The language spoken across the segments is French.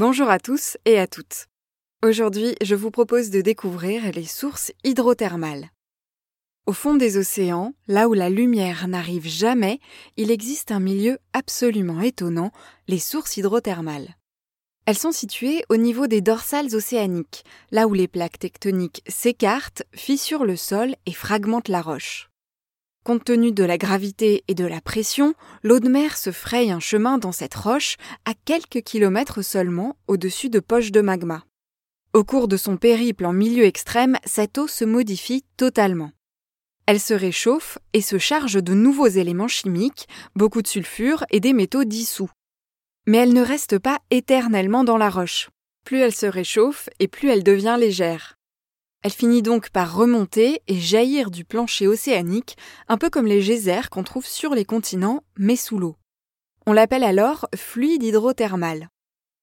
Bonjour à tous et à toutes. Aujourd'hui, je vous propose de découvrir les sources hydrothermales. Au fond des océans, là où la lumière n'arrive jamais, il existe un milieu absolument étonnant, les sources hydrothermales. Elles sont situées au niveau des dorsales océaniques, là où les plaques tectoniques s'écartent, fissurent le sol et fragmentent la roche. Compte tenu de la gravité et de la pression, l'eau de mer se fraye un chemin dans cette roche à quelques kilomètres seulement au-dessus de poches de magma. Au cours de son périple en milieu extrême, cette eau se modifie totalement. Elle se réchauffe et se charge de nouveaux éléments chimiques, beaucoup de sulfure et des métaux dissous. Mais elle ne reste pas éternellement dans la roche. Plus elle se réchauffe et plus elle devient légère. Elle finit donc par remonter et jaillir du plancher océanique, un peu comme les geysers qu'on trouve sur les continents, mais sous l'eau. On l'appelle alors fluide hydrothermal.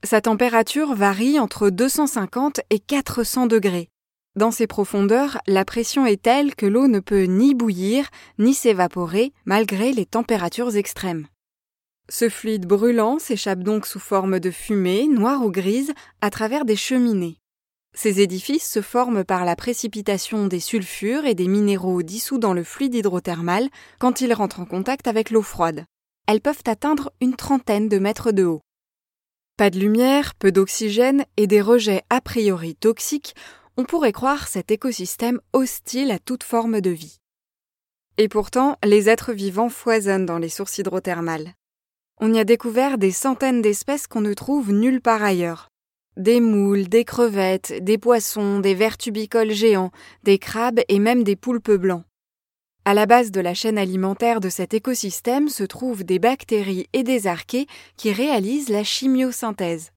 Sa température varie entre 250 et 400 degrés. Dans ces profondeurs, la pression est telle que l'eau ne peut ni bouillir ni s'évaporer malgré les températures extrêmes. Ce fluide brûlant s'échappe donc sous forme de fumée, noire ou grise, à travers des cheminées. Ces édifices se forment par la précipitation des sulfures et des minéraux dissous dans le fluide hydrothermal quand ils rentrent en contact avec l'eau froide. Elles peuvent atteindre une trentaine de mètres de haut. Pas de lumière, peu d'oxygène et des rejets a priori toxiques, on pourrait croire cet écosystème hostile à toute forme de vie. Et pourtant, les êtres vivants foisonnent dans les sources hydrothermales. On y a découvert des centaines d'espèces qu'on ne trouve nulle part ailleurs. Des moules, des crevettes, des poissons, des vers tubicoles géants, des crabes et même des poulpes blancs. À la base de la chaîne alimentaire de cet écosystème se trouvent des bactéries et des archées qui réalisent la chimiosynthèse.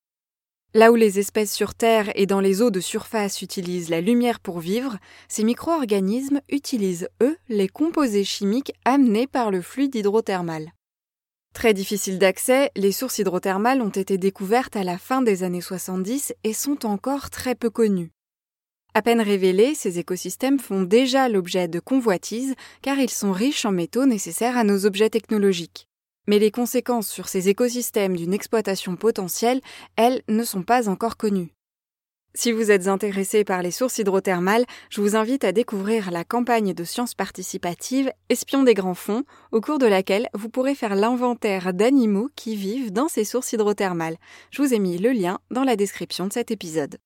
Là où les espèces sur Terre et dans les eaux de surface utilisent la lumière pour vivre, ces micro-organismes utilisent, eux, les composés chimiques amenés par le fluide hydrothermal. Très difficiles d'accès, les sources hydrothermales ont été découvertes à la fin des années 70 et sont encore très peu connues. À peine révélés, ces écosystèmes font déjà l'objet de convoitises car ils sont riches en métaux nécessaires à nos objets technologiques. Mais les conséquences sur ces écosystèmes d'une exploitation potentielle, elles, ne sont pas encore connues. Si vous êtes intéressé par les sources hydrothermales, je vous invite à découvrir la campagne de sciences participatives Espions des grands fonds, au cours de laquelle vous pourrez faire l'inventaire d'animaux qui vivent dans ces sources hydrothermales. Je vous ai mis le lien dans la description de cet épisode.